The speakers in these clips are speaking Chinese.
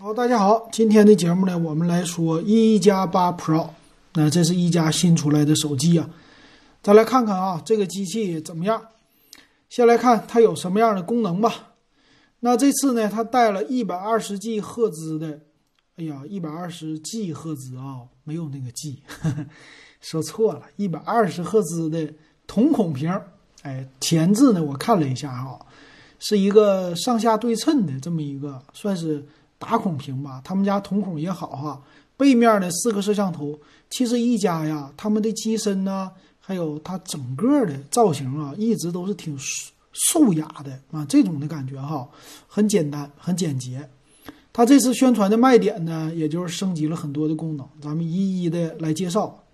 好，大家好，今天的节目呢，我们来说一加八 Pro，那这是一加新出来的手机啊，咱来看看啊，这个机器怎么样？先来看它有什么样的功能吧。那这次呢，它带了一百二十 G 赫兹的，哎呀，一百二十 G 赫兹啊，没有那个 G，说错了，一百二十赫兹的瞳孔屏，哎，前置呢，我看了一下哈，是一个上下对称的这么一个，算是。打孔屏吧，他们家瞳孔也好哈。背面的四个摄像头，其实一加呀，他们的机身呢，还有它整个的造型啊，一直都是挺素雅的啊，这种的感觉哈，很简单，很简洁。它这次宣传的卖点呢，也就是升级了很多的功能，咱们一一的来介绍。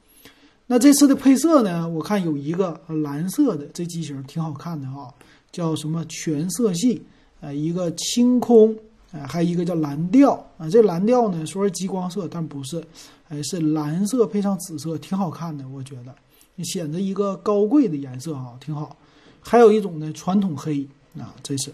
那这次的配色呢，我看有一个蓝色的，这机型挺好看的哈，叫什么全色系，呃，一个清空。哎，还有一个叫蓝调啊，这蓝调呢说是极光色，但不是，哎，是蓝色配上紫色，挺好看的，我觉得，显得一个高贵的颜色啊，挺好。还有一种呢，传统黑啊，这是，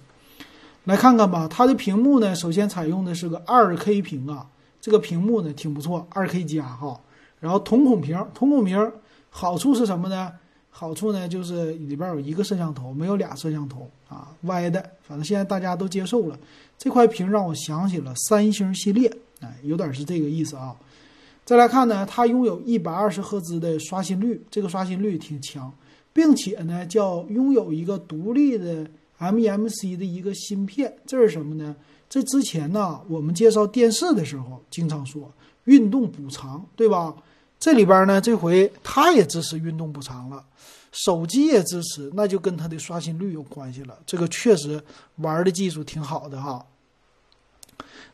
来看看吧，它的屏幕呢，首先采用的是个二 K 屏啊，这个屏幕呢挺不错，二 K 加哈，然后瞳孔屏，瞳孔屏好处是什么呢？好处呢，就是里边有一个摄像头，没有俩摄像头啊，歪的。反正现在大家都接受了这块屏，让我想起了三星系列，哎，有点是这个意思啊。再来看呢，它拥有一百二十赫兹的刷新率，这个刷新率挺强，并且呢，叫拥有一个独立的 MEMC 的一个芯片。这是什么呢？这之前呢，我们介绍电视的时候经常说运动补偿，对吧？这里边呢，这回它也支持运动补偿了，手机也支持，那就跟它的刷新率有关系了。这个确实玩的技术挺好的哈。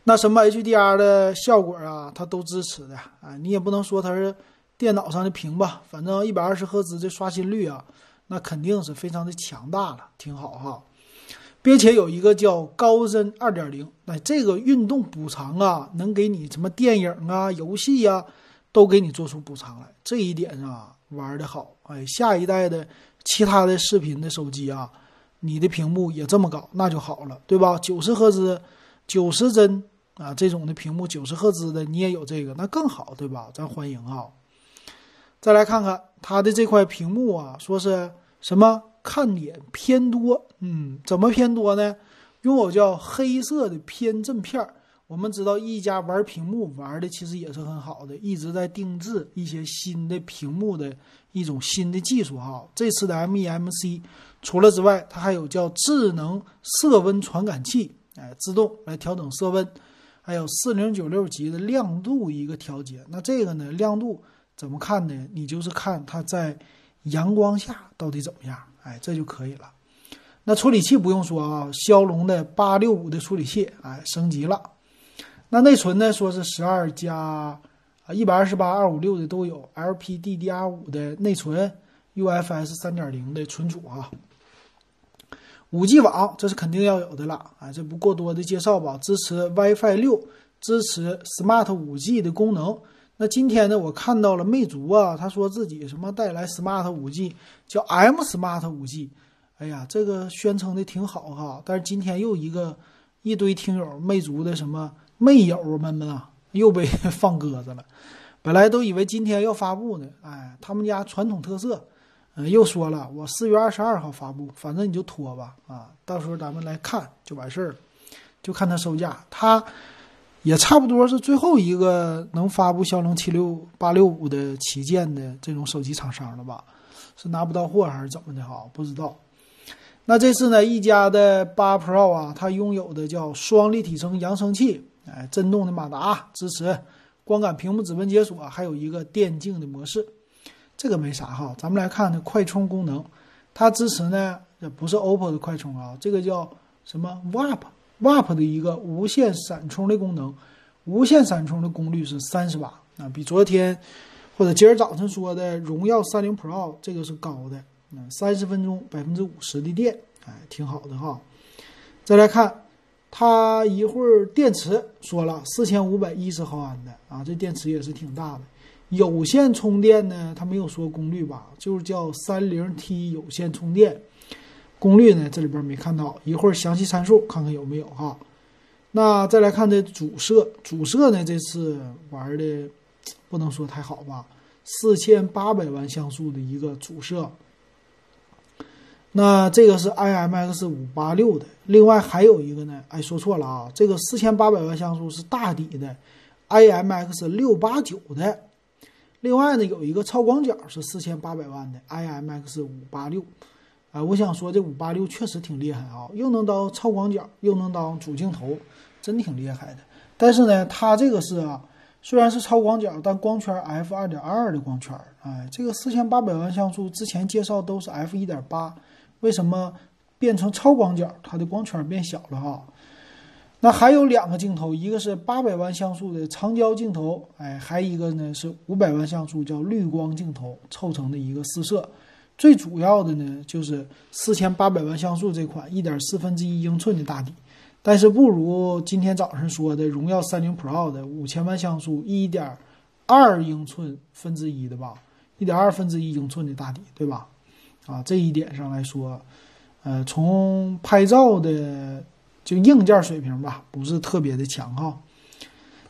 那什么 HDR 的效果啊，它都支持的啊。你也不能说它是电脑上的屏吧，反正一百二十赫兹的刷新率啊，那肯定是非常的强大了，挺好哈。并且有一个叫高帧二点零，那这个运动补偿啊，能给你什么电影啊、游戏呀。都给你做出补偿来，这一点啊玩的好，哎，下一代的其他的视频的手机啊，你的屏幕也这么搞，那就好了，对吧？九十赫兹、九十帧啊，这种的屏幕九十赫兹的你也有这个，那更好，对吧？咱欢迎啊！再来看看它的这块屏幕啊，说是什么看点偏多，嗯，怎么偏多呢？拥有叫黑色的偏振片儿。我们知道一加玩屏幕玩的其实也是很好的，一直在定制一些新的屏幕的一种新的技术哈。这次的 MEMC 除了之外，它还有叫智能色温传感器，哎，自动来调整色温，还有四零九六级的亮度一个调节。那这个呢，亮度怎么看呢？你就是看它在阳光下到底怎么样，哎，这就可以了。那处理器不用说啊，骁龙的八六五的处理器，哎，升级了。那内存呢？说是十二加啊，一百二十八、二五六的都有，LPDDR5 的内存，UFS 三点零的存储啊，五 G 网这是肯定要有的了啊，这不过多的介绍吧？支持 WiFi 六，支持 Smart 五 G 的功能。那今天呢，我看到了魅族啊，他说自己什么带来 Smart 五 G，叫 M Smart 五 G，哎呀，这个宣称的挺好哈。但是今天又一个一堆听友魅族的什么。魅友们们啊，又被放鸽子了。本来都以为今天要发布呢，哎，他们家传统特色，嗯，又说了，我四月二十二号发布，反正你就拖吧，啊，到时候咱们来看就完事儿了，就看他售价，他也差不多是最后一个能发布骁龙七六八六五的旗舰的这种手机厂商了吧？是拿不到货还是怎么的？哈，不知道。那这次呢，一加的八 Pro 啊，它拥有的叫双立体声扬声器。哎，震动的马达支持光感屏幕指纹解锁，还有一个电竞的模式，这个没啥哈。咱们来看呢，快充功能，它支持呢，不是 OPPO 的快充啊，这个叫什么 WAP，WAP 的一个无线闪充的功能，无线闪充的功率是三十瓦啊，比昨天或者今儿早晨说的荣耀三零 Pro 这个是高的，嗯，三十分钟百分之五十的电，哎，挺好的哈。再来看。它一会儿电池说了四千五百一十毫安的啊，这电池也是挺大的。有线充电呢，它没有说功率吧，就是叫三零 T 有线充电。功率呢，这里边没看到。一会儿详细参数看看有没有哈。那再来看这主摄，主摄呢这次玩的不能说太好吧，四千八百万像素的一个主摄。那这个是 IMX 五八六的，另外还有一个呢，哎，说错了啊，这个四千八百万像素是大底的 IMX 六八九的，另外呢有一个超广角是四千八百万的 IMX 五八六，啊，我想说这五八六确实挺厉害啊，又能当超广角，又能当主镜头，真挺厉害的。但是呢，它这个是啊，虽然是超广角，但光圈 f 二点二的光圈，哎，这个四千八百万像素之前介绍都是 f 一点八。为什么变成超广角？它的光圈变小了哈。那还有两个镜头，一个是八百万像素的长焦镜头，哎，还一个呢是五百万像素叫绿光镜头凑成的一个四摄。最主要的呢就是四千八百万像素这款一点四分之一英寸的大底，但是不如今天早上说的荣耀三零 Pro 的五千万像素一点二英寸分之一的吧，一点二分之一英寸的大底，对吧？啊，这一点上来说，呃，从拍照的就硬件水平吧，不是特别的强哈。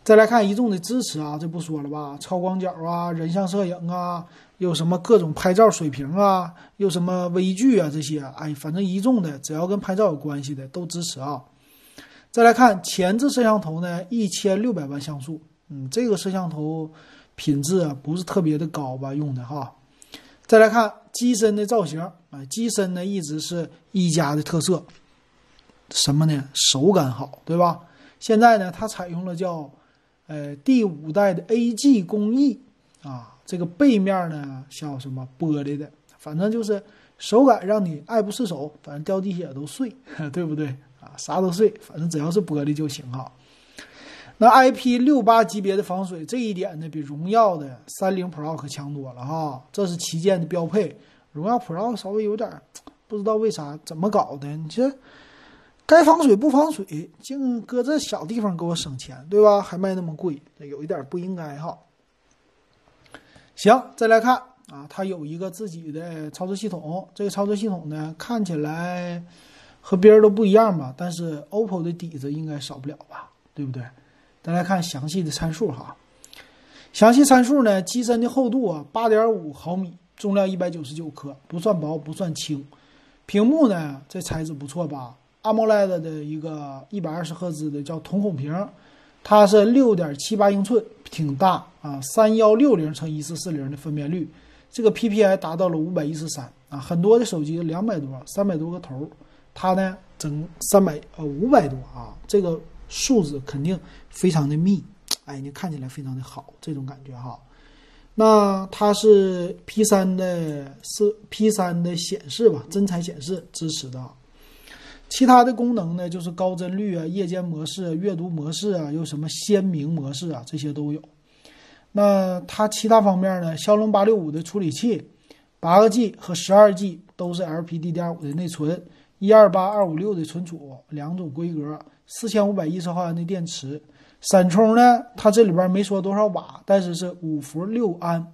再来看一众的支持啊，这不说了吧，超广角啊，人像摄影啊，有什么各种拍照水平啊，有什么微距啊这些，哎，反正一众的只要跟拍照有关系的都支持啊。再来看前置摄像头呢，一千六百万像素，嗯，这个摄像头品质啊不是特别的高吧，用的哈。再来看机身的造型啊，机身呢一直是一加的特色，什么呢？手感好，对吧？现在呢，它采用了叫呃第五代的 AG 工艺啊，这个背面呢像什么玻璃的，反正就是手感让你爱不释手，反正掉地下都碎，对不对啊？啥都碎，反正只要是玻璃就行哈。那 IP 六八级别的防水这一点呢，比荣耀的三零 Pro 可强多了哈。这是旗舰的标配，荣耀 Pro 稍微有点不知道为啥怎么搞的。你这该防水不防水，净搁这小地方给我省钱，对吧？还卖那么贵，有一点不应该哈。行，再来看啊，它有一个自己的操作系统，这个操作系统呢看起来和别人都不一样吧，但是 OPPO 的底子应该少不了吧，对不对？再来看详细的参数哈，详细参数呢，机身的厚度啊，八点五毫米，重量一百九十九克，不算薄不算轻。屏幕呢，这材质不错吧？AMOLED 的一个一百二十赫兹的叫瞳孔屏，它是六点七八英寸，挺大啊，三幺六零乘一四四零的分辨率，这个 PPI 达到了五百一十三啊，很多的手机两百多、三百多个头，它呢整三百呃五百多啊，这个。数字肯定非常的密，哎，你看起来非常的好，这种感觉哈。那它是 P 三的，是 P 三的显示吧，真彩显示支持的。其他的功能呢，就是高帧率啊、夜间模式、阅读模式啊，有什么鲜明模式啊，这些都有。那它其他方面呢，骁龙八六五的处理器，八个 G 和十二 G 都是 LPDDR5 的内存，一二八二五六的存储，两种规格。四千五百一十毫安的电池，闪充呢？它这里边没说多少瓦，但是是五伏六安，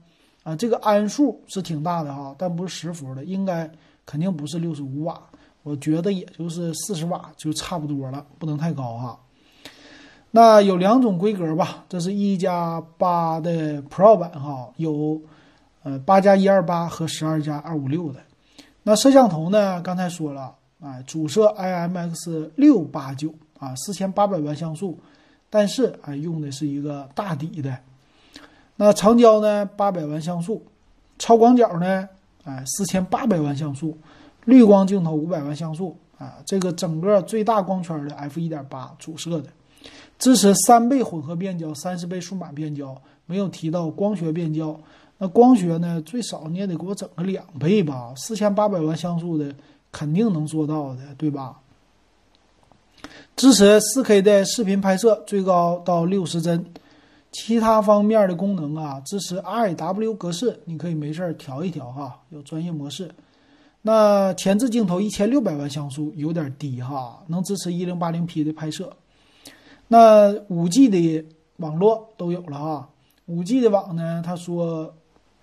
啊，这个安数是挺大的哈，但不是十伏的，应该肯定不是六十五瓦，我觉得也就是四十瓦就差不多了，不能太高哈。那有两种规格吧，这是一加八的 Pro 版哈，有呃八加一二八和十二加二五六的。那摄像头呢？刚才说了，哎，主摄 IMX 六八九。啊，四千八百万像素，但是啊，用的是一个大底的。那长焦呢，八百万像素；超广角呢，哎，四千八百万像素；滤光镜头五百万像素。啊，这个整个最大光圈的 f 一点八主摄的，支持三倍混合变焦、三十倍数码变焦，没有提到光学变焦。那光学呢，最少你也得给我整个两倍吧？四千八百万像素的肯定能做到的，对吧？支持 4K 的视频拍摄，最高到六十帧。其他方面的功能啊，支持 RAW 格式，你可以没事儿调一调哈，有专业模式。那前置镜头一千六百万像素有点低哈，能支持一零八零 P 的拍摄。那五 G 的网络都有了哈，五 G 的网呢，他说，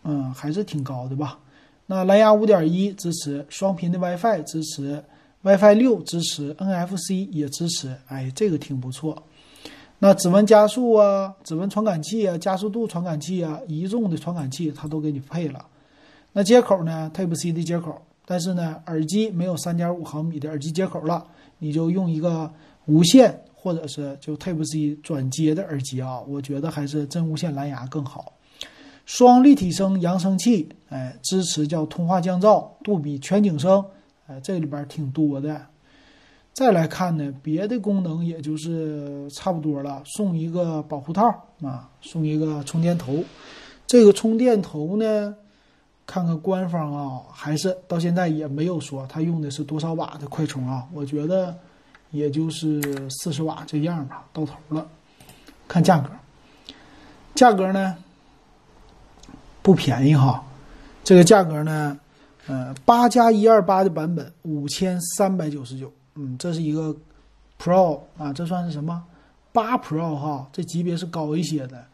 嗯，还是挺高的吧？那蓝牙五点一支持双频的 WiFi，支持 WiFi 六支持，NFC 也支持，哎，这个挺不错。那指纹加速啊，指纹传感器啊，加速度传感器啊，移动的传感器它都给你配了。那接口呢？Type C 的接口，但是呢，耳机没有三点五毫米的耳机接口了，你就用一个无线或者是就 Type C 转接的耳机啊，我觉得还是真无线蓝牙更好。双立体声扬声器，哎，支持叫通话降噪、杜比全景声，哎，这里边挺多的。再来看呢，别的功能也就是差不多了，送一个保护套啊，送一个充电头。这个充电头呢，看看官方啊，还是到现在也没有说它用的是多少瓦的快充啊。我觉得也就是四十瓦这样吧，到头了。看价格，价格呢不便宜哈，这个价格呢，呃，八加一二八的版本五千三百九十九。嗯，这是一个 Pro 啊，这算是什么？八 Pro 哈，这级别是高一些的。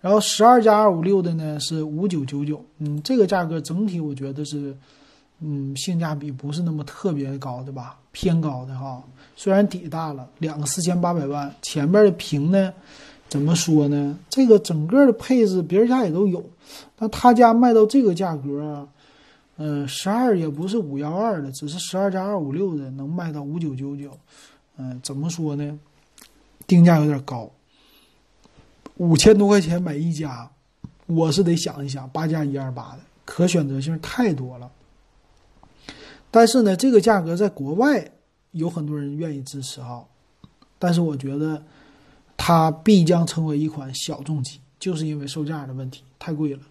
然后十二加二五六的呢是五九九九，嗯，这个价格整体我觉得是，嗯，性价比不是那么特别高的吧，偏高的哈。虽然底大了，两个四千八百万，前面的屏呢，怎么说呢？这个整个的配置别人家也都有，但他家卖到这个价格。嗯，十二也不是五幺二的，只是十二加二五六的，能卖到五九九九。嗯，怎么说呢？定价有点高，五千多块钱买一加，我是得想一想，八加一二八的，可选择性太多了。但是呢，这个价格在国外有很多人愿意支持哈，但是我觉得它必将成为一款小众机，就是因为售价的问题，太贵了。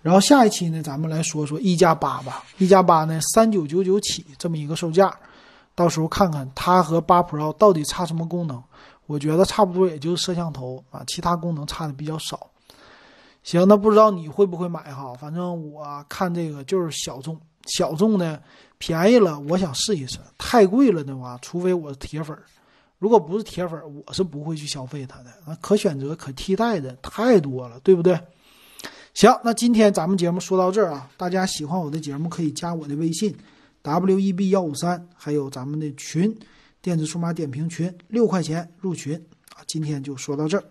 然后下一期呢，咱们来说说一加八吧。一加八呢，三九九九起这么一个售价，到时候看看它和八 Pro 到底差什么功能。我觉得差不多也就是摄像头啊，其他功能差的比较少。行，那不知道你会不会买哈？反正我看这个就是小众，小众呢便宜了，我想试一试。太贵了的话，除非我是铁粉儿，如果不是铁粉儿，我是不会去消费它的。那可选择、可替代的太多了，对不对？行，那今天咱们节目说到这儿啊，大家喜欢我的节目可以加我的微信，w e b 幺五三，还有咱们的群，电子数码点评群，六块钱入群啊。今天就说到这儿。